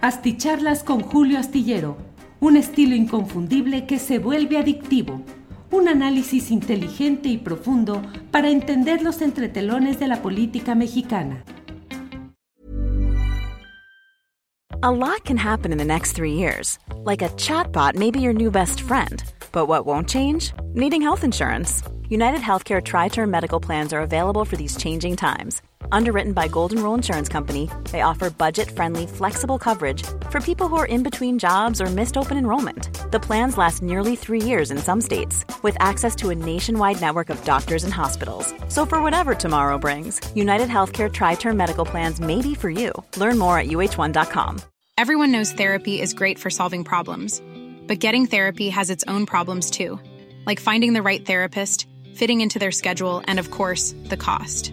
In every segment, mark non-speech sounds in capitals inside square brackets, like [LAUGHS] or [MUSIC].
Asticharlas con Julio Astillero, un estilo inconfundible que se vuelve adictivo. Un análisis inteligente y profundo para entender los entretelones de la política mexicana. A lot can happen in the next three years. Like a chatbot may be your new best friend. But what won't change? Needing health insurance. United Healthcare Tri Term Medical Plans are available for these changing times Underwritten by Golden Rule Insurance Company, they offer budget-friendly, flexible coverage for people who are in between jobs or missed open enrollment. The plans last nearly three years in some states, with access to a nationwide network of doctors and hospitals. So for whatever tomorrow brings, United Healthcare Tri-Term Medical Plans may be for you. Learn more at uh1.com. Everyone knows therapy is great for solving problems, but getting therapy has its own problems too, like finding the right therapist, fitting into their schedule, and of course, the cost.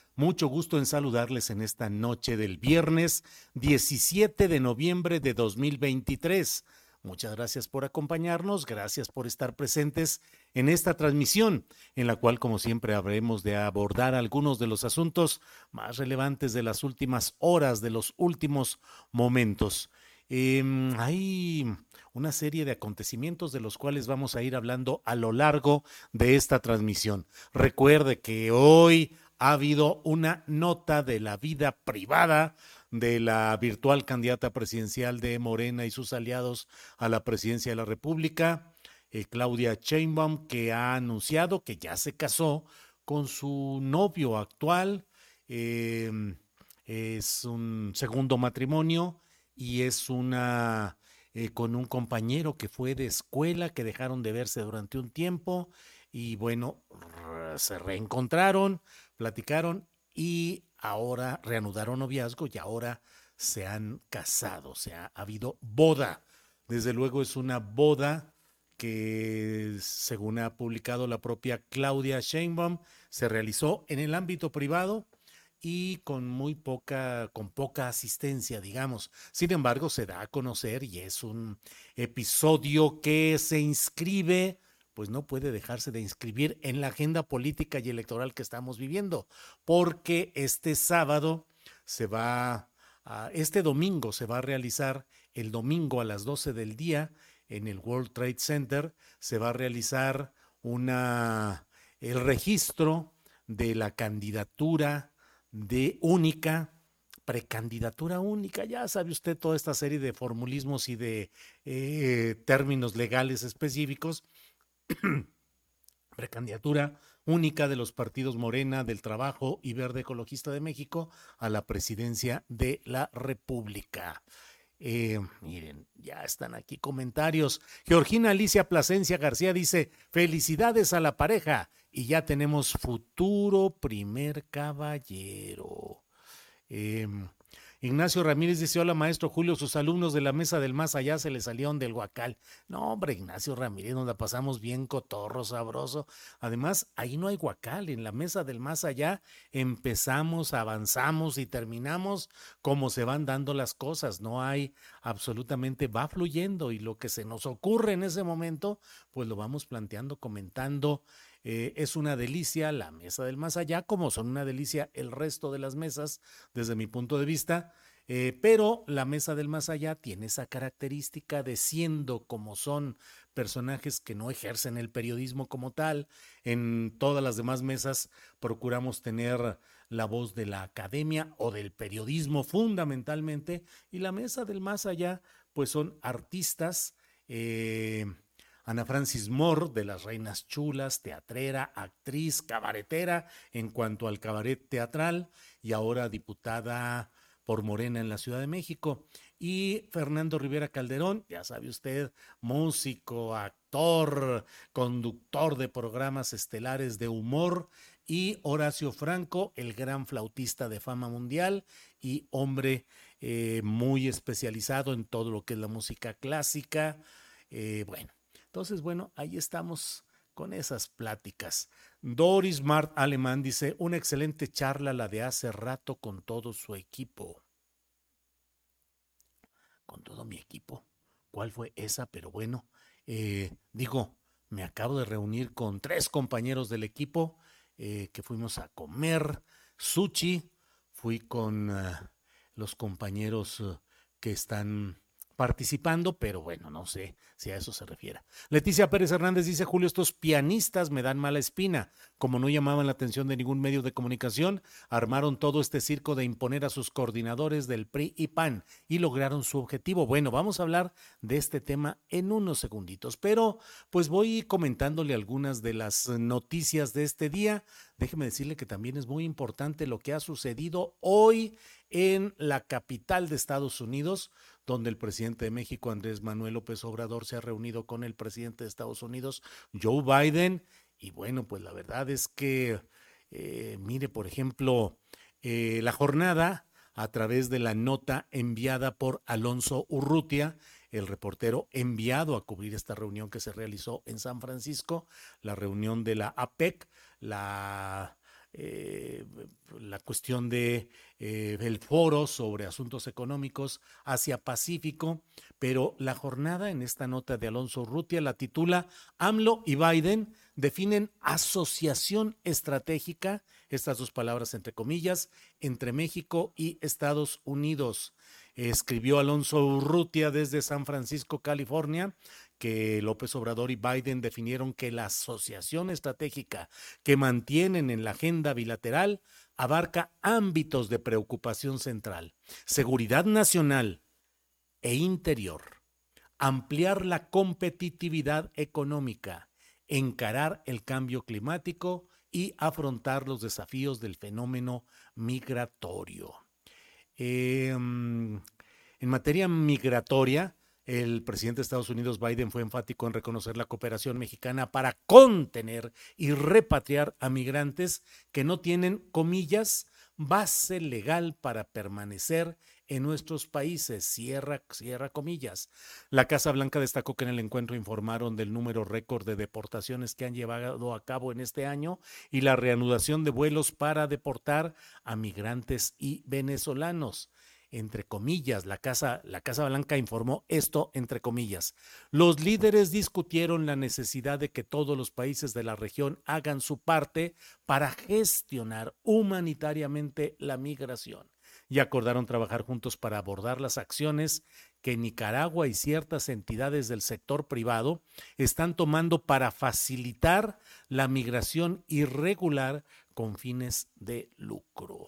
Mucho gusto en saludarles en esta noche del viernes 17 de noviembre de 2023. Muchas gracias por acompañarnos, gracias por estar presentes en esta transmisión, en la cual, como siempre, habremos de abordar algunos de los asuntos más relevantes de las últimas horas, de los últimos momentos. Em, hay una serie de acontecimientos de los cuales vamos a ir hablando a lo largo de esta transmisión. Recuerde que hoy ha habido una nota de la vida privada de la virtual candidata presidencial de Morena y sus aliados a la presidencia de la República, eh, Claudia Sheinbaum, que ha anunciado que ya se casó con su novio actual. Em, es un segundo matrimonio y es una eh, con un compañero que fue de escuela, que dejaron de verse durante un tiempo y bueno, se reencontraron, platicaron y ahora reanudaron noviazgo y ahora se han casado, o sea, ha habido boda. Desde luego es una boda que, según ha publicado la propia Claudia Sheinbaum, se realizó en el ámbito privado y con muy poca, con poca asistencia, digamos. Sin embargo, se da a conocer y es un episodio que se inscribe pues no puede dejarse de inscribir en la agenda política y electoral que estamos viviendo, porque este sábado se va, a, este domingo se va a realizar, el domingo a las 12 del día, en el World Trade Center, se va a realizar una, el registro de la candidatura de única precandidatura única. Ya sabe usted toda esta serie de formulismos y de eh, términos legales específicos [CLEARS THROAT] precandidatura única de los partidos Morena, del Trabajo y Verde Ecologista de México a la presidencia de la República. Eh, miren, ya están aquí comentarios. Georgina Alicia Plasencia García dice, felicidades a la pareja y ya tenemos futuro primer caballero. Eh, Ignacio Ramírez dice, hola maestro Julio, sus alumnos de la mesa del más allá se le salieron del huacal. No, hombre, Ignacio Ramírez, nos pasamos bien cotorro, sabroso. Además, ahí no hay huacal, en la mesa del más allá empezamos, avanzamos y terminamos como se van dando las cosas. No hay absolutamente, va fluyendo y lo que se nos ocurre en ese momento, pues lo vamos planteando, comentando eh, es una delicia la mesa del más allá, como son una delicia el resto de las mesas desde mi punto de vista. Eh, pero la mesa del más allá tiene esa característica de siendo como son personajes que no ejercen el periodismo como tal. En todas las demás mesas procuramos tener la voz de la academia o del periodismo fundamentalmente. Y la mesa del más allá, pues son artistas. Eh, Ana Francis Moore, de las Reinas Chulas, teatrera, actriz, cabaretera en cuanto al cabaret teatral y ahora diputada por Morena en la Ciudad de México. Y Fernando Rivera Calderón, ya sabe usted, músico, actor, conductor de programas estelares de humor. Y Horacio Franco, el gran flautista de fama mundial y hombre eh, muy especializado en todo lo que es la música clásica, Eh, bueno, entonces, bueno, ahí estamos con esas pláticas. Doris Mart Alemán dice, una excelente charla la de hace rato con todo su equipo. Con todo mi equipo. ¿Cuál fue esa? Pero bueno, eh, digo, me acabo de reunir con tres compañeros del equipo eh, que fuimos a comer sushi. Fui con ah, los compañeros eh, que están participando, pero bueno, no sé si a eso se refiere. Leticia Pérez Hernández dice, Julio, estos pianistas me dan mala espina. Como no llamaban la atención de ningún medio de comunicación, armaron todo este circo de imponer a sus coordinadores del PRI y PAN y lograron su objetivo. Bueno, vamos a hablar de este tema en unos segunditos, pero pues voy comentándole algunas de las noticias de este día. Déjeme decirle que también es muy importante lo que ha sucedido hoy en la capital de Estados Unidos, donde el presidente de México, Andrés Manuel López Obrador, se ha reunido con el presidente de Estados Unidos, Joe Biden. Y bueno, pues la verdad es que, eh, mire, por ejemplo, eh, la jornada a través de la nota enviada por Alonso Urrutia, el reportero enviado a cubrir esta reunión que se realizó en San Francisco, la reunión de la APEC, la eh, la cuestión de eh, el foro sobre asuntos económicos Asia Pacífico, pero la jornada en esta nota de Alonso Rutia la titula AMLO y Biden definen asociación estratégica, estas dos palabras entre comillas, entre México y Estados Unidos. Escribió Alonso Urrutia desde San Francisco, California, que López Obrador y Biden definieron que la asociación estratégica que mantienen en la agenda bilateral abarca ámbitos de preocupación central, seguridad nacional e interior, ampliar la competitividad económica, encarar el cambio climático y afrontar los desafíos del fenómeno migratorio. Em, en materia migratoria, el presidente de Estados Unidos, Biden, fue enfático en reconocer la cooperación mexicana para contener y repatriar a migrantes que no tienen, comillas, base legal para permanecer en nuestros países. Cierra, cierra comillas. La Casa Blanca destacó que en el encuentro informaron del número récord de deportaciones que han llevado a cabo en este año y la reanudación de vuelos para deportar a migrantes y venezolanos entre comillas, la Casa, la Casa Blanca informó esto entre comillas. Los líderes discutieron la necesidad de que todos los países de la región hagan su parte para gestionar humanitariamente la migración y acordaron trabajar juntos para abordar las acciones que Nicaragua y ciertas entidades del sector privado están tomando para facilitar la migración irregular con fines de lucro.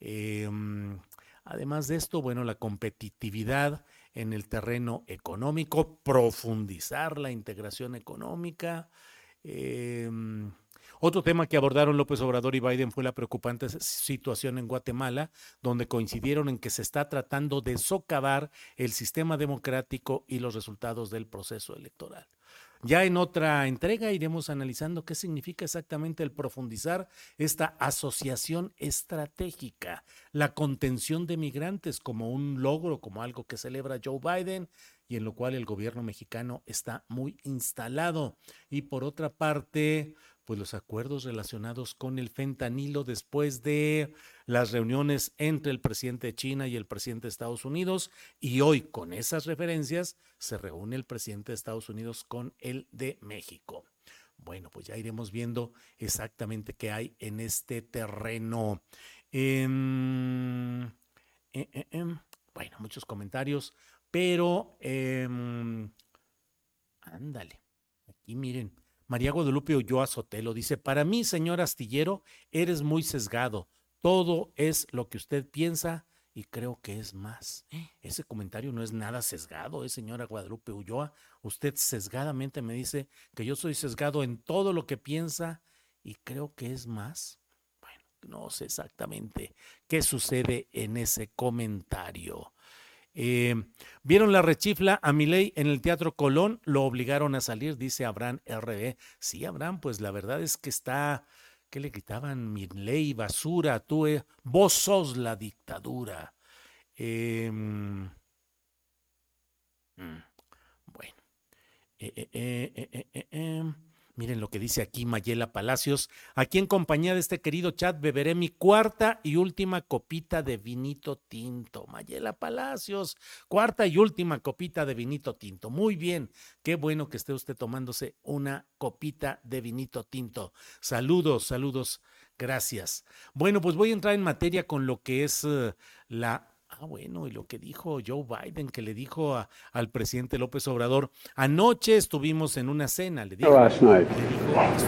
Eh, Además de esto, bueno, la competitividad en el terreno económico, profundizar la integración económica. Em, otro tema que abordaron López Obrador y Biden fue la preocupante situación en Guatemala, donde coincidieron en que se está tratando de socavar el sistema democrático y los resultados del proceso electoral. Ya en otra entrega iremos analizando qué significa exactamente el profundizar esta asociación estratégica, la contención de migrantes como un logro, como algo que celebra Joe Biden y en lo cual el gobierno mexicano está muy instalado. Y por otra parte, pues los acuerdos relacionados con el fentanilo después de las reuniones entre el presidente de China y el presidente de Estados Unidos y hoy con esas referencias se reúne el presidente de Estados Unidos con el de México. Bueno, pues ya iremos viendo exactamente qué hay en este terreno. Em, eh, eh, em, bueno, muchos comentarios, pero em, ándale, aquí miren, María Guadalupe Ulloa Sotelo dice, para mí, señor astillero, eres muy sesgado. Todo es lo que usted piensa y creo que es más. Ese comentario no es nada sesgado, ¿eh, señora Guadalupe Ulloa. Usted sesgadamente me dice que yo soy sesgado en todo lo que piensa y creo que es más. Bueno, no sé exactamente qué sucede en ese comentario. Eh, Vieron la rechifla a Milei en el Teatro Colón, lo obligaron a salir, dice Abraham R.E. Sí, Abraham, pues la verdad es que está, ¿qué le gritaban? Milei, basura, tú, eh, vos sos la dictadura. Mm, bueno, eh, eh, em, miren lo que dice aquí Mayela Palacios. Aquí en compañía de este querido chat beberé mi cuarta y última copita de vinito tinto. Mayela Palacios, cuarta y última copita de vinito tinto. Muy bien, qué bueno que esté usted tomándose una copita de vinito tinto. Saludos, saludos, gracias. Bueno, pues voy a entrar en materia con lo que es la Ah, bueno, y lo que dijo Joe Biden, que le dijo al presidente López Obrador, anoche estuvimos en una cena, le dijo, Last night,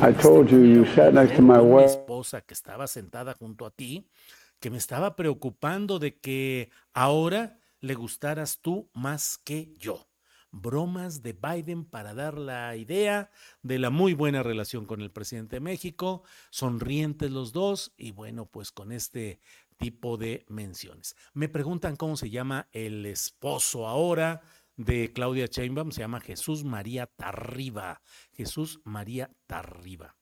I told you you sat next to my mi esposa que estaba sentada junto a ti, que me estaba preocupando de que ahora le gustaras tú más que yo. Bromas de Biden para dar la idea de la muy buena relación con el presidente de México, sonrientes los dos y bueno, pues con este tipo de menciones. Me preguntan cómo se llama el esposo ahora de Claudia Sheinbaum, se llama Jesús María Tarriba. Jesús María Tarriba.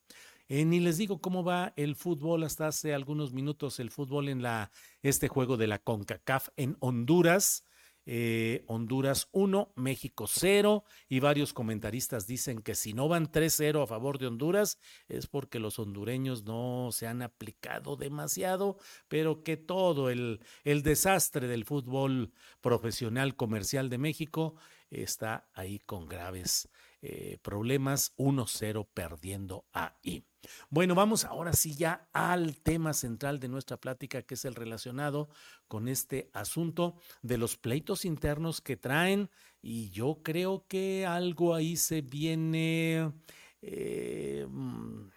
Eh, ni les digo cómo va el fútbol hasta hace algunos minutos, el fútbol en la, este juego de la CONCACAF en Honduras. Eh, Honduras 1, México 0 y varios comentaristas dicen que si no van 3-0 a favor de Honduras es porque los hondureños no se han aplicado demasiado, pero que todo el, el desastre del fútbol profesional comercial de México está ahí con graves eh, problemas, 1-0 perdiendo ahí. Bueno, vamos ahora sí ya al tema central de nuestra plática, que es el relacionado con este asunto de los pleitos internos que traen y yo creo que algo ahí se viene... Eh, mm,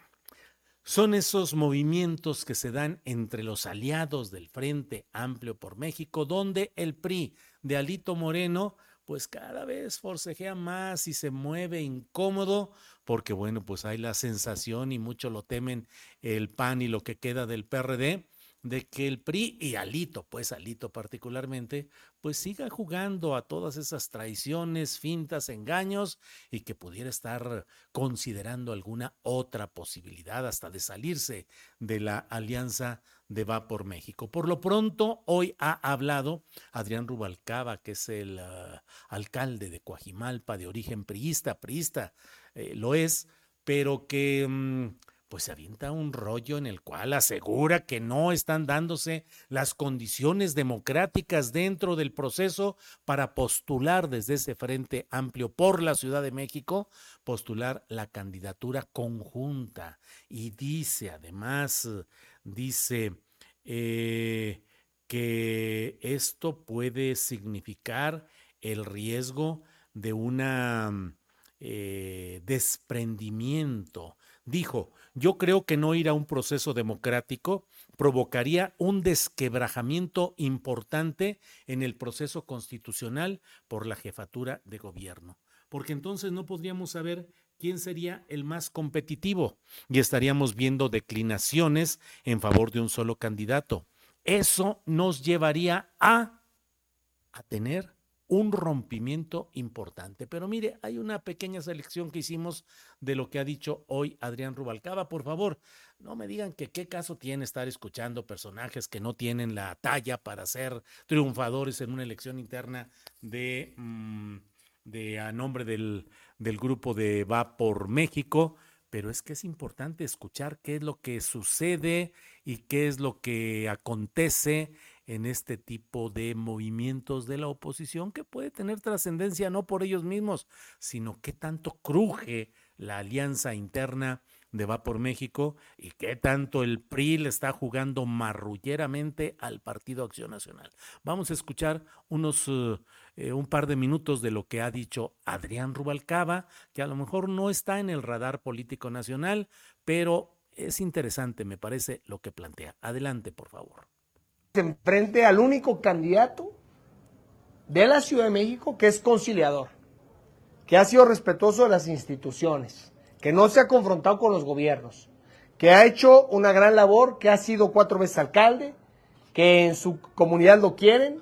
son esos movimientos que se dan entre los aliados del Frente Amplio por México, donde el PRI de Alito Moreno pues cada vez forcejea más y se mueve incómodo, porque bueno, pues hay la sensación y mucho lo temen el PAN y lo que queda del PRD, de que el PRI y Alito, pues Alito particularmente, pues siga jugando a todas esas traiciones, fintas, engaños y que pudiera estar considerando alguna otra posibilidad hasta de salirse de la alianza de Va por México. Por lo pronto, hoy ha hablado Adrián Rubalcaba, que es el ah, alcalde de Coajimalpa, de origen priista, priista, eh, lo es, pero que mm, pues se avienta un rollo en el cual asegura que no están dándose las condiciones democráticas dentro del proceso para postular desde ese frente amplio por la Ciudad de México, postular la candidatura conjunta. Y dice además, dice eh, que esto puede significar el riesgo de un eh, desprendimiento. Dijo, yo creo que no ir a un proceso democrático provocaría un desquebrajamiento importante en el proceso constitucional por la jefatura de gobierno, porque entonces no podríamos saber quién sería el más competitivo y estaríamos viendo declinaciones en favor de un solo candidato. Eso nos llevaría a, a tener un rompimiento importante. Pero mire, hay una pequeña selección que hicimos de lo que ha dicho hoy Adrián Rubalcaba. Por favor, no me digan que qué caso tiene estar escuchando personajes que no tienen la talla para ser triunfadores en una elección interna de, mm, a nombre del grupo de Va por México. Pero es que es importante escuchar qué es lo que sucede y qué es lo que acontece en este tipo de movimientos de la oposición que puede tener trascendencia no por ellos mismos, sino qué tanto cruje la alianza interna de Va por México y qué tanto el PRI le está jugando marrulleramente al Partido Acción Nacional. Vamos a escuchar unos eh, eh, un par de minutos de lo que ha dicho Adrián Rubalcaba, que a lo mejor no está en el radar político nacional, pero es interesante, me parece, lo que plantea. Adelante, por favor se enfrente al único candidato de la Ciudad de México que es conciliador, que ha sido respetuoso de las instituciones, que no se ha confrontado con los gobiernos, que ha hecho una gran labor, que ha sido cuatro veces alcalde, que en su comunidad lo quieren,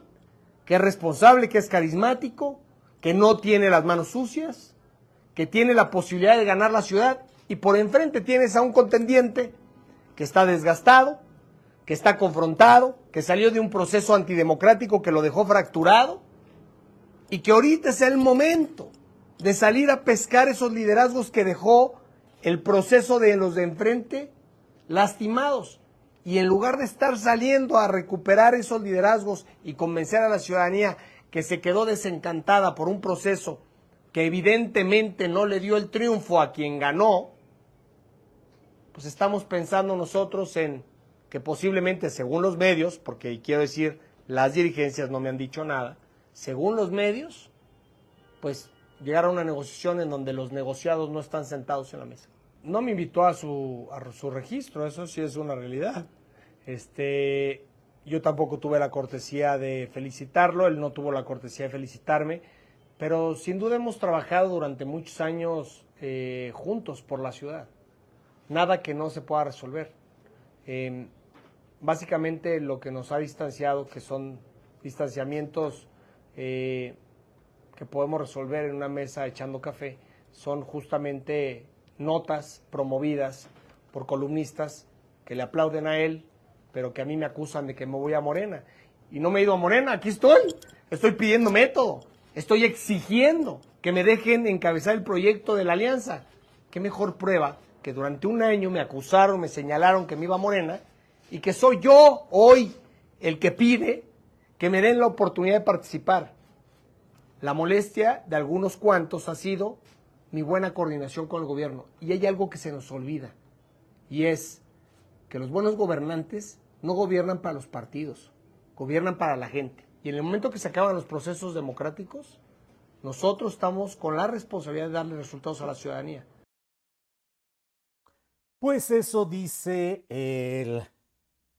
que es responsable, que es carismático, que no tiene las manos sucias, que tiene la posibilidad de ganar la ciudad y por enfrente tienes a un contendiente que está desgastado, que está confrontado, que salió de un proceso antidemocrático que lo dejó fracturado y que ahorita es el momento de salir a pescar esos liderazgos que dejó el proceso de los de enfrente lastimados. Y en lugar de estar saliendo a recuperar esos liderazgos y convencer a la ciudadanía que se quedó desencantada por un proceso que evidentemente no le dio el triunfo a quien ganó, pues estamos pensando nosotros en que posiblemente según los medios, porque quiero decir, las dirigencias no me han dicho nada, según los medios, pues llegar a una negociación en donde los negociados no están sentados en la mesa. No me invitó a su, a su registro, eso sí es una realidad. Este, yo tampoco tuve la cortesía de felicitarlo, él no tuvo la cortesía de felicitarme, pero sin duda hemos trabajado durante muchos años eh, juntos por la ciudad. Nada que no se pueda resolver. Em, básicamente lo que nos ha distanciado, que son distanciamientos eh, que podemos resolver en una mesa echando café son justamente notas promovidas por columnistas que le aplauden a él, pero que a mí me acusan de que me voy a Morena. Y no me he ido a Morena, aquí estoy. Estoy pidiendo método, estoy exigiendo que me dejen encabezar el proyecto de la alianza. ¿Qué mejor prueba que durante un año me acusaron, me señalaron que me iba a Morena y que soy yo hoy el que pide que me den la oportunidad de participar? La molestia de algunos cuantos ha sido mi buena coordinación con el gobierno. Y hay algo que se nos olvida. Y es que los buenos gobernantes no gobiernan para los partidos, gobiernan para la gente. Y en el momento que se acaban los procesos democráticos, nosotros estamos con la responsabilidad de darle resultados a la ciudadanía. Pues eso dice el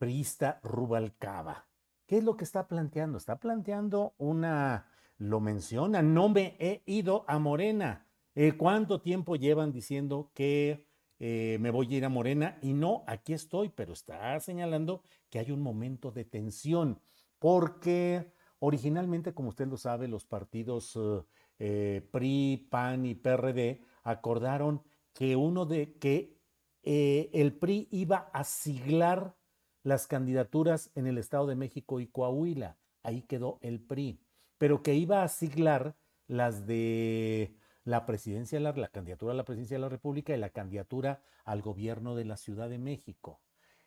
priista Rubalcaba. ¿Qué es lo que está planteando? Está planteando una lo menciona, no me he ido a Morena. Eh, ¿Cuánto tiempo llevan diciendo que eh, me voy a ir a Morena? Y no, aquí estoy, pero está señalando que hay un momento de tensión, porque originalmente, como usted lo sabe, los partidos eh, PRI, PAN y PRD acordaron que uno de que el PRI iba a siglar las candidaturas en el Estado de México y Coahuila. Ahí quedó el PRI pero que iba a siglar las de la presidencia, la, la candidatura a la presidencia de la República y la candidatura al gobierno de la Ciudad de México.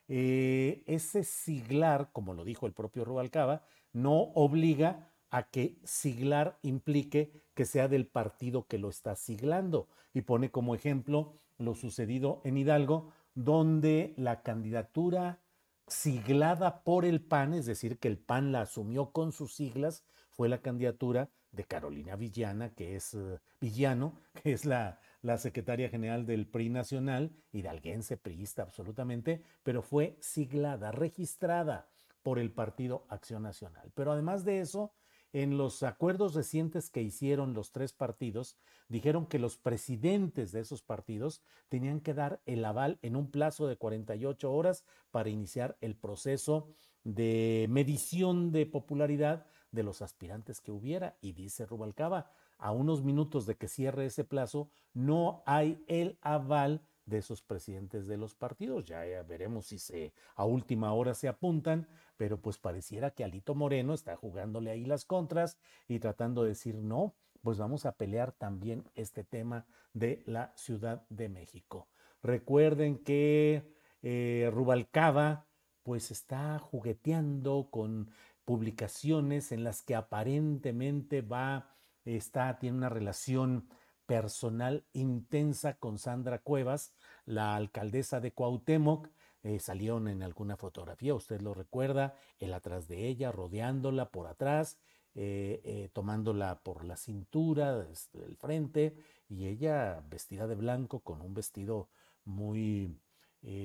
Eh, ese siglar, como lo dijo el propio Rubalcaba, no obliga a que siglar implique que sea del partido que lo está siglando. Y pone como ejemplo lo sucedido en Hidalgo, donde la candidatura siglada por el PAN, es decir, que el PAN la asumió con sus siglas, fue la candidatura de Carolina Villana, que es eh, Villano, [LAUGHS] que es la, la secretaria general del PRI nacional, hidalguense, priista absolutamente, pero fue siglada, registrada por el Partido Acción Nacional. Pero además de eso, en los acuerdos recientes que hicieron los tres partidos, dijeron que los presidentes de esos partidos tenían que dar el aval en un plazo de 48 horas para iniciar el proceso de medición de popularidad de los aspirantes que hubiera. Y dice Rubalcaba, a unos minutos de que cierre ese plazo, no hay el aval de esos presidentes de los partidos. Ya, veremos si se a última hora se apuntan, pero pues pareciera que Alito Moreno está jugándole ahí las contras y tratando de decir no, pues vamos a pelear también este tema de la Ciudad de México. Recuerden que eh, Rubalcaba pues está jugueteando con publicaciones en las que aparentemente va, está, tiene una relación personal intensa con Sandra Cuevas, la alcaldesa de Cuauhtémoc, eh, salieron en alguna fotografía, usted lo recuerda, él atrás de ella, rodeándola por atrás, eh, eh, tomándola por la cintura, desde el frente, y ella vestida de blanco con un vestido muy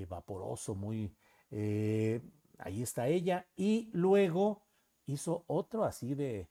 vaporoso, muy... ahí está ella, y luego hizo otro así de...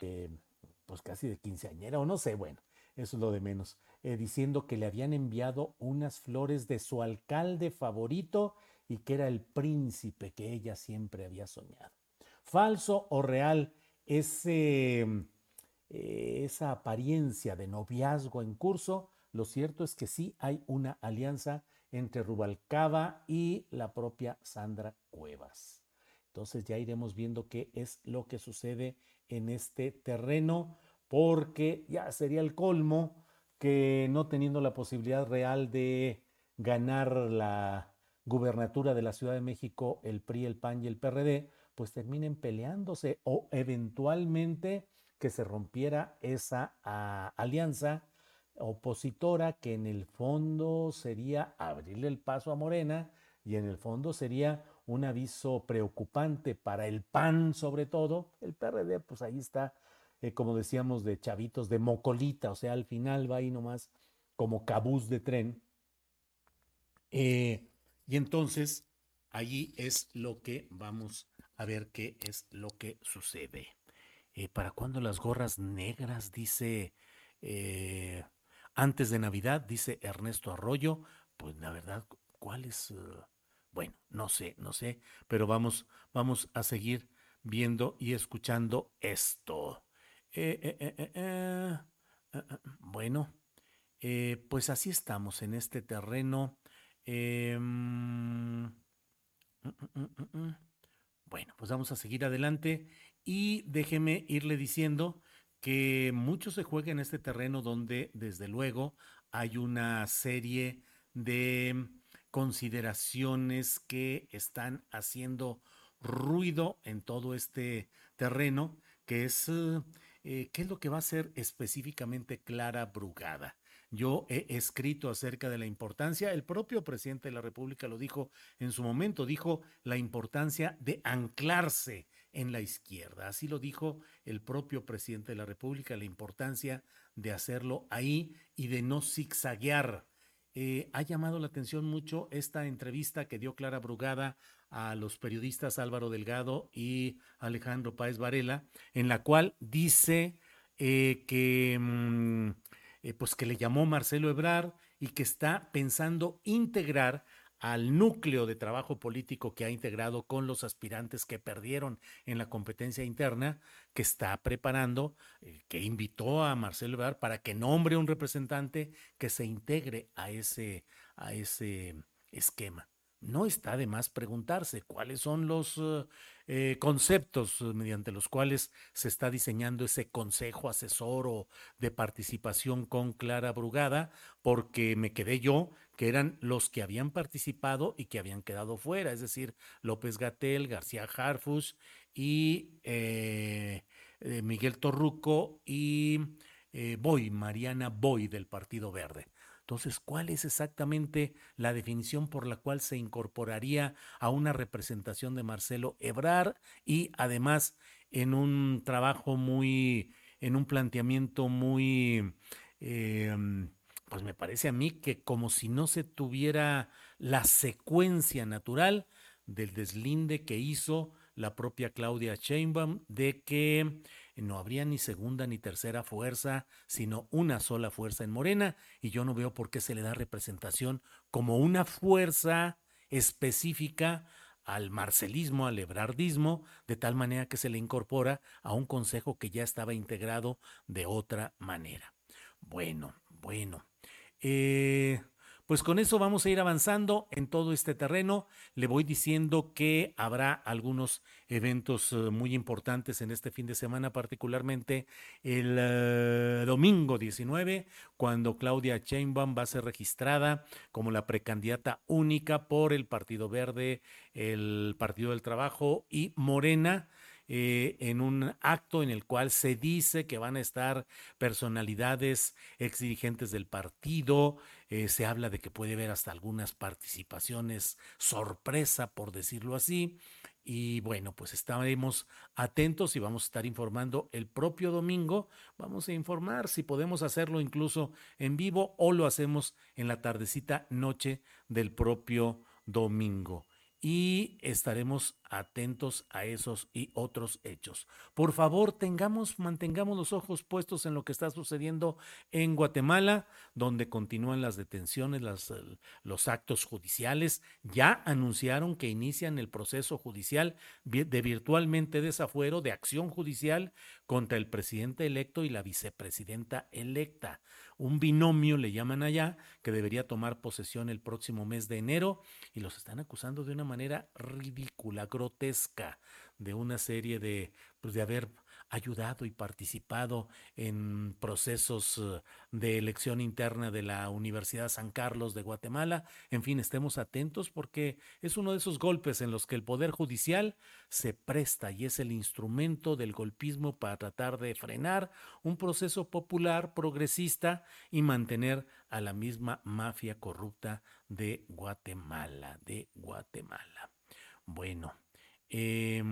Eh, pues casi de quinceañera o no sé, bueno, eso es lo de menos. Eh, diciendo que le habían enviado unas flores de su alcalde favorito y que era el príncipe que ella siempre había soñado. Falso o real ese, eh, esa apariencia de noviazgo en curso, lo cierto es que sí hay una alianza entre Rubalcaba y la propia Sandra Cuevas. Entonces ya iremos viendo qué es lo que sucede en este terreno, porque ya sería el colmo que no teniendo la posibilidad real de ganar la gubernatura de la Ciudad de México, el PRI, el PAN y el PRD, pues terminen peleándose o eventualmente que se rompiera esa ah, alianza opositora que en el fondo sería abrirle el paso a Morena y en el fondo sería un aviso preocupante para el PAN sobre todo. El PRD pues ahí está, eh, como decíamos, de chavitos, de mocolita, o sea, al final va ahí nomás como cabús de tren. Eh, y entonces allí es lo que vamos a ver qué es lo que sucede. Eh, ¿Para cuándo las gorras negras? Dice antes de Navidad, dice Ernesto Arroyo. Pues la verdad, ¿cuál es? Uh, bueno, no sé, no sé, pero vamos, vamos a seguir viendo y escuchando esto. Eh, eh, eh, bueno, pues así estamos en este terreno. Mm, mm, mm, bueno, pues vamos a seguir adelante y déjeme irle diciendo que mucho se juega en este terreno donde desde luego hay una serie de consideraciones que están haciendo ruido en todo este terreno, que es eh, qué es lo que va a hacer específicamente Clara Brugada. Yo he escrito acerca de la importancia, el propio presidente de la República lo dijo en su momento, dijo la importancia de anclarse en la izquierda. Así lo dijo el propio presidente de la República, la importancia de hacerlo ahí y de no zigzaguear. Eh, ha llamado la atención mucho esta entrevista que dio Clara Brugada a los periodistas Álvaro Delgado y Alejandro Páez Varela, en la cual dice eh, que, mm, eh, pues que le llamó Marcelo Ebrar y que está pensando integrar al núcleo de trabajo político que ha integrado con los aspirantes que perdieron en la competencia interna, que está preparando, eh, que invitó a Marcelo Ebrard para que nombre un representante que se integre a ese, a ese esquema. No está de más preguntarse cuáles son los eh, eh, conceptos mediante los cuales se está diseñando ese consejo asesor o de participación con Clara Brugada, porque me quedé yo que eran los que habían participado y que habían quedado fuera, es decir, López Gatel, García Harfus y eh, eh, Miguel Torruco y eh, Boy, Mariana Boy del Partido Verde. Entonces, ¿cuál es exactamente la definición por la cual se incorporaría a una representación de Marcelo Ebrar y además en un trabajo muy, en un planteamiento muy pues me parece a mí que como si no se tuviera la secuencia natural del deslinde que hizo la propia Claudia Sheinbaum de que no habría ni segunda ni tercera fuerza, sino una sola fuerza en Morena, y yo no veo por qué se le da representación como una fuerza específica al marcelismo, al ebrardismo, de tal manera que se le incorpora a un consejo que ya estaba integrado de otra manera. Bueno, bueno, eh, pues con eso vamos a ir avanzando en todo este terreno. Le voy diciendo que habrá algunos eventos eh, muy importantes en este fin de semana, particularmente el eh, domingo 19, cuando Claudia Sheinbaum va a ser registrada como la precandidata única por el Partido Verde, el Partido del Trabajo y Morena eh, en un acto en el cual se dice que van a estar personalidades ex dirigentes del partido, eh, se habla de que puede haber hasta algunas participaciones sorpresa, por decirlo así, y bueno, pues estaremos atentos y vamos a estar informando el propio domingo. Vamos a informar si podemos hacerlo incluso en vivo o lo hacemos en la tardecita noche del propio domingo y estaremos atentos a esos y otros hechos. Por favor, tengamos, mantengamos los ojos puestos en lo que está sucediendo en Guatemala, donde continúan las detenciones, los actos judiciales. Ya anunciaron que inician el proceso judicial de virtualmente desafuero de acción judicial contra el presidente electo y la vicepresidenta electa. Un binomio le llaman allá que debería tomar posesión el próximo mes de enero y los están acusando de una manera ridícula, grotesca, de una serie de, pues de haber ayudado y participado en procesos eh, de elección interna de la Universidad San Carlos de Guatemala. En fin, estemos atentos porque es uno de esos golpes en los que el Poder Judicial se presta y es el instrumento del golpismo para tratar de frenar un proceso popular, progresista y mantener a la misma mafia corrupta de Guatemala, de Guatemala. Bueno, eh,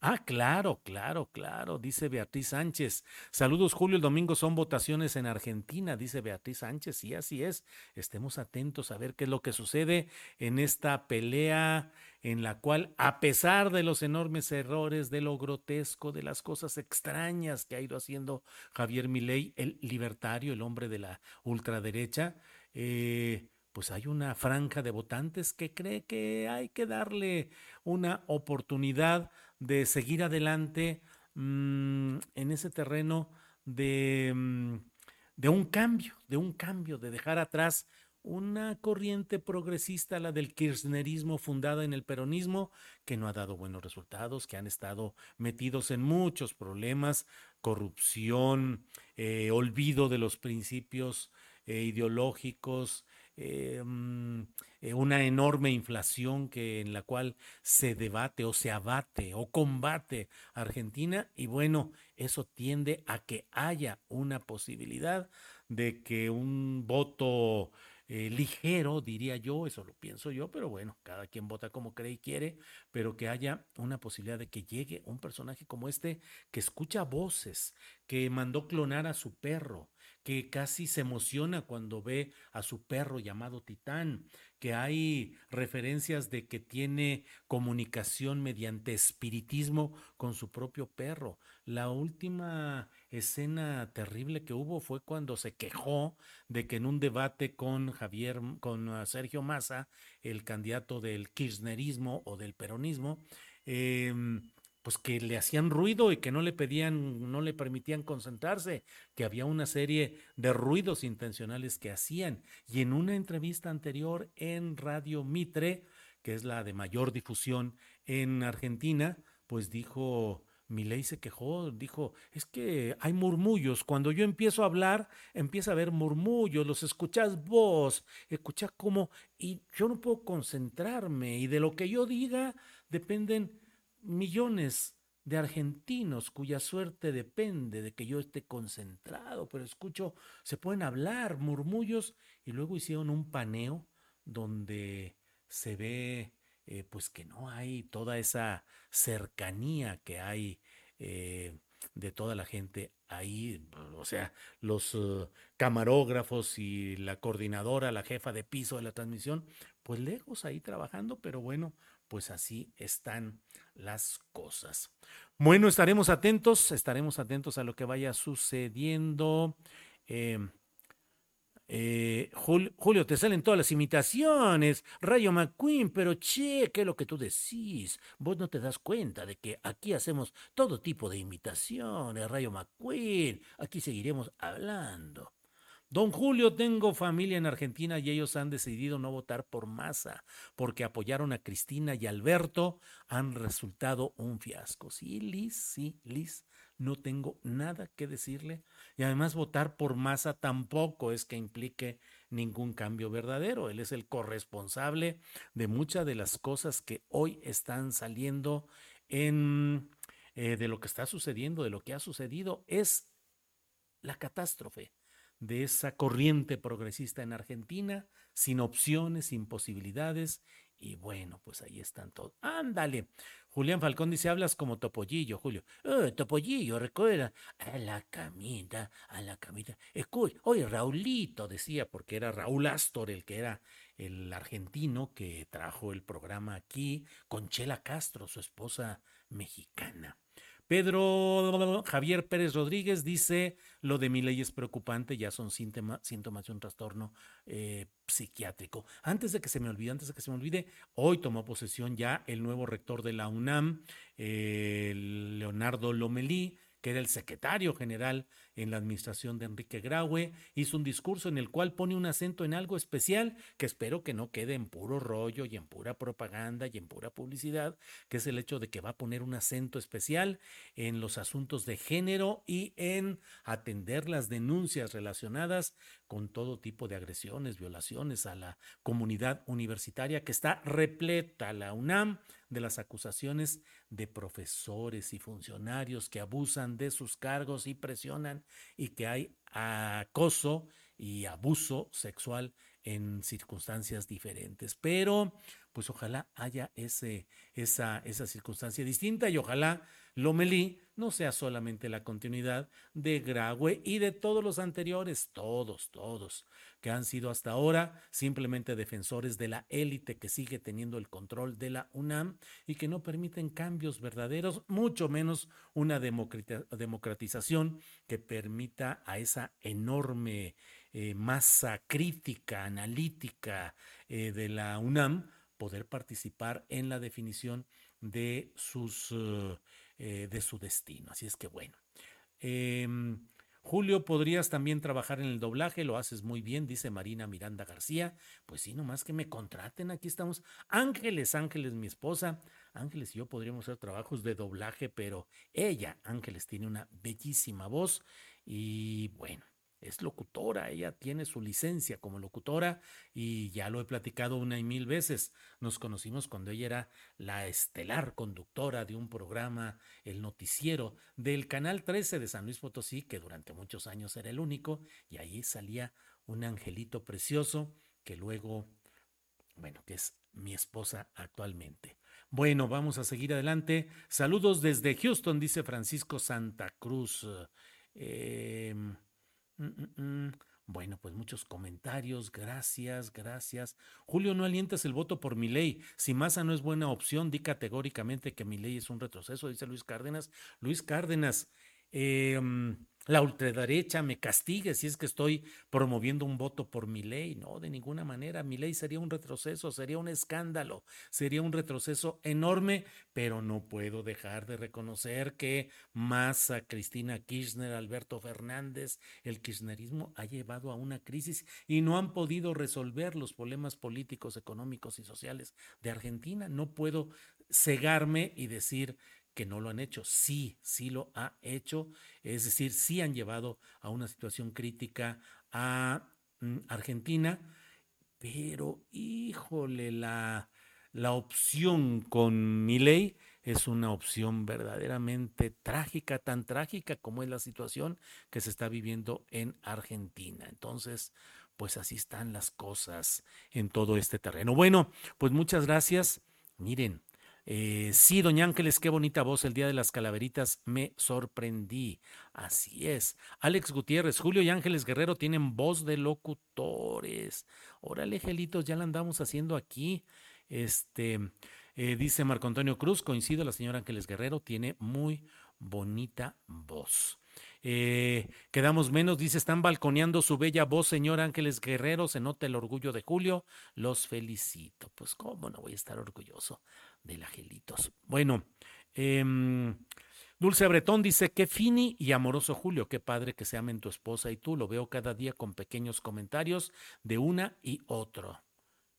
Ah, claro, claro, claro, dice Beatriz Sánchez. Saludos, Julio. El domingo son votaciones en Argentina, dice Beatriz Sánchez. Sí, así es. Estemos atentos a ver qué es lo que sucede en esta pelea en la cual, a pesar de los enormes errores, de lo grotesco, de las cosas extrañas que ha ido haciendo Javier Milei, el libertario, el hombre de la ultraderecha, eh, pues hay una franja de votantes que cree que hay que darle una oportunidad de seguir adelante mm, en ese terreno de, mm, de un cambio, de un cambio, de dejar atrás una corriente progresista, la del kirchnerismo fundada en el peronismo, que no ha dado buenos resultados, que han estado metidos en muchos problemas, corrupción, eh, olvido de los principios eh, ideológicos, eh, mm, eh, una enorme inflación que en la cual se debate o se abate o combate Argentina y bueno, eso tiende a que haya una posibilidad de que un voto eh, ligero, diría yo, eso lo pienso yo, pero bueno, cada quien vota como cree y quiere, pero que haya una posibilidad de que llegue un personaje como este que escucha voces, que mandó clonar a su perro, que casi se emociona cuando ve a su perro llamado Titán, que hay referencias de que tiene comunicación mediante espiritismo con su propio perro. La última escena terrible que hubo fue cuando se quejó de que en un debate con Javier, con ah, Sergio Massa, el candidato del kirchnerismo o del peronismo, eh, pues que le hacían ruido y que no le pedían, no le permitían concentrarse, que había una serie de ruidos intencionales que hacían. Y en una entrevista anterior en Radio Mitre, que es la de mayor difusión en Argentina, pues dijo, ley se quejó, dijo, es que hay murmullos, cuando yo empiezo a hablar, empieza a haber murmullos, los escuchás vos, escuchás cómo, y yo no puedo concentrarme, y de lo que yo diga dependen millones de argentinos cuya suerte depende de que yo esté concentrado, pero escucho, se pueden hablar murmullos y luego hicieron un paneo donde se ve eh, pues que no hay toda esa cercanía que hay eh, de toda la gente ahí, o sea, los uh, camarógrafos y la coordinadora, la jefa de piso de la transmisión, pues lejos ahí trabajando, pero bueno, pues así están las cosas. Bueno, estaremos atentos, estaremos atentos a lo que vaya sucediendo. Em, eh, Julio, te salen todas las imitaciones. Rayo McQueen, pero che, ¿qué es lo que tú decís? Vos no te das cuenta de que aquí hacemos todo tipo de imitaciones, Rayo McQueen. Aquí seguiremos hablando. Don Julio, tengo familia en Argentina y ellos han decidido no votar por Massa porque apoyaron a Cristina y Alberto. Han resultado un fiasco. Sí, Liz, sí, Liz, no tengo nada que decirle. Y además votar por Massa tampoco es que implique ningún cambio verdadero. Él es el corresponsable de muchas de las cosas que hoy están saliendo en, eh, de lo que está sucediendo, de lo que ha sucedido, es la catástrofe de esa corriente progresista en Argentina, sin opciones, sin posibilidades. Y bueno, pues ahí están todos. Ándale. Julián Falcón dice, hablas como Topollillo, Julio. Eh, Topollillo, recuerda. A la camita, a la camita. Escucha, oye, Raulito decía, porque era Raúl Astor el que era el argentino que trajo el programa aquí, con Chela Castro, su esposa mexicana. Pedro Javier Pérez Rodríguez dice, lo de mi ley es preocupante, ya son síntomas de un trastorno eh, psiquiátrico. Antes de que se me olvide, antes de que se me olvide, hoy tomó posesión ya el nuevo rector de la UNAM, Leonardo Lomelí, que era el secretario general en la administración de Enrique Graue, hizo un discurso en el cual pone un acento en algo especial que espero que no quede en puro rollo y en pura propaganda y en pura publicidad, que es el hecho de que va a poner un acento especial en los asuntos de género y en atender las denuncias relacionadas con todo tipo de agresiones, violaciones a la comunidad universitaria que está repleta la UNAM de las acusaciones de profesores y funcionarios que abusan de sus cargos y presionan y que hay acoso y abuso sexual en circunstancias diferentes. Pero, pues ojalá haya ese, esa, esa circunstancia distinta y ojalá Lomelí no sea solamente la continuidad de Graue y de todos los anteriores, todos, todos, que han sido hasta ahora simplemente defensores de la élite que sigue teniendo el control de la UNAM y que no permiten cambios verdaderos, mucho menos una democratización que permita a esa enorme eh, masa crítica, analítica eh, de la UNAM poder participar en la definición de sus... Eh, eh, de su destino. Así es que bueno. Em, Julio, podrías también trabajar en el doblaje, lo haces muy bien, dice Marina Miranda García. Pues sí, nomás que me contraten, aquí estamos. Ángeles, Ángeles, mi esposa. Ángeles y yo podríamos hacer trabajos de doblaje, pero ella, Ángeles, tiene una bellísima voz y bueno, es locutora, ella tiene su licencia como locutora y ya lo he platicado una y mil veces. Nos conocimos cuando ella era la estelar conductora de un programa, el noticiero del Canal 13 de San Luis Potosí, que durante muchos años era el único, y ahí salía un angelito precioso que luego, bueno, que es mi esposa actualmente. Bueno, vamos a seguir adelante. Saludos desde Houston, dice Francisco Santa Cruz. Eh, Mm, mm, mm. Bueno, pues muchos comentarios, gracias, gracias. Julio, no alientas el voto por mi ley. Si Massa no es buena opción, di categóricamente que mi ley es un retroceso, dice Luis Cárdenas. Luis Cárdenas, eh, la ultraderecha me castigue si es que estoy promoviendo un voto por mi ley. No, de ninguna manera. Mi ley sería un retroceso, sería un escándalo, sería un retroceso enorme, pero no puedo dejar de reconocer que Massa, Cristina Kirchner, Alberto Fernández, el kirchnerismo ha llevado a una crisis y no han podido resolver los problemas políticos, económicos y sociales de Argentina. No puedo cegarme y decir que no lo han hecho. Sí, sí lo ha hecho. Es decir, sí han llevado a una situación crítica a mm, Argentina, pero híjole, la, la opción con mi ley es una opción verdaderamente trágica, tan trágica como es la situación que se está viviendo en Argentina. Entonces, pues así están las cosas en todo este terreno. Bueno, pues muchas gracias. Miren, eh, sí, doña Ángeles, qué bonita voz. El día de las calaveritas me sorprendí. Así es. Alex Gutiérrez, Julio y Ángeles Guerrero tienen voz de locutores. Órale, gelitos, ya la andamos haciendo aquí. Este, eh, dice Marco Antonio Cruz, coincido, la señora Ángeles Guerrero tiene muy bonita voz. Eh, quedamos menos, dice, están balconeando su bella voz, señor Ángeles Guerrero, se nota el orgullo de Julio, los felicito. Pues cómo no voy a estar orgulloso del Angelitos. Bueno, em, Dulce Bretón dice, qué fini y amoroso Julio, qué padre que se amen tu esposa y tú, lo veo cada día con pequeños comentarios de una y otro.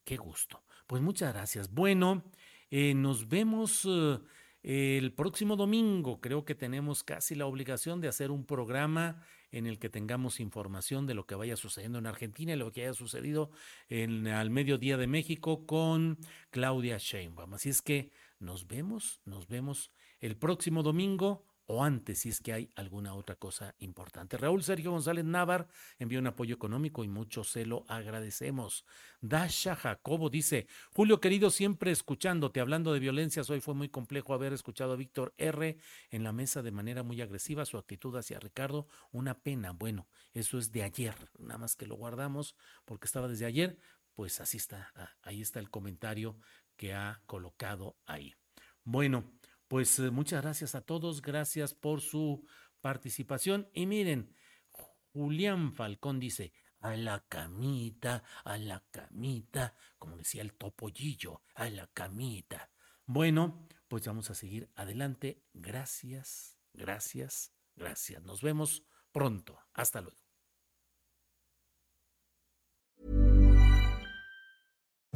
Qué gusto. Pues muchas gracias. Bueno, eh, nos vemos eh, el próximo domingo. Creo que tenemos casi la obligación de hacer un programa en el que tengamos información de lo que vaya sucediendo en Argentina y lo que haya sucedido en, al mediodía de México con Claudia Sheinbaum. Así es que nos vemos, nos vemos el próximo domingo o antes si es que hay alguna otra cosa importante. Raúl Sergio González Navar envió un apoyo económico y mucho se lo agradecemos. Dasha Jacobo dice, Julio querido, siempre escuchándote, hablando de violencias, hoy fue muy complejo haber escuchado a Víctor R. en la mesa de manera muy agresiva, su actitud hacia Ricardo, una pena. Bueno, eso es de ayer, nada más que lo guardamos porque estaba desde ayer, pues así está, ah, ahí está el comentario que ha colocado ahí. Bueno, pues eh, muchas gracias a todos, gracias por su participación. Y miren, Julián Falcón dice, a la camita, a la camita, como decía el topollillo, a la camita. Bueno, pues vamos a seguir adelante. Gracias, gracias, gracias. Nos vemos pronto. Hasta luego.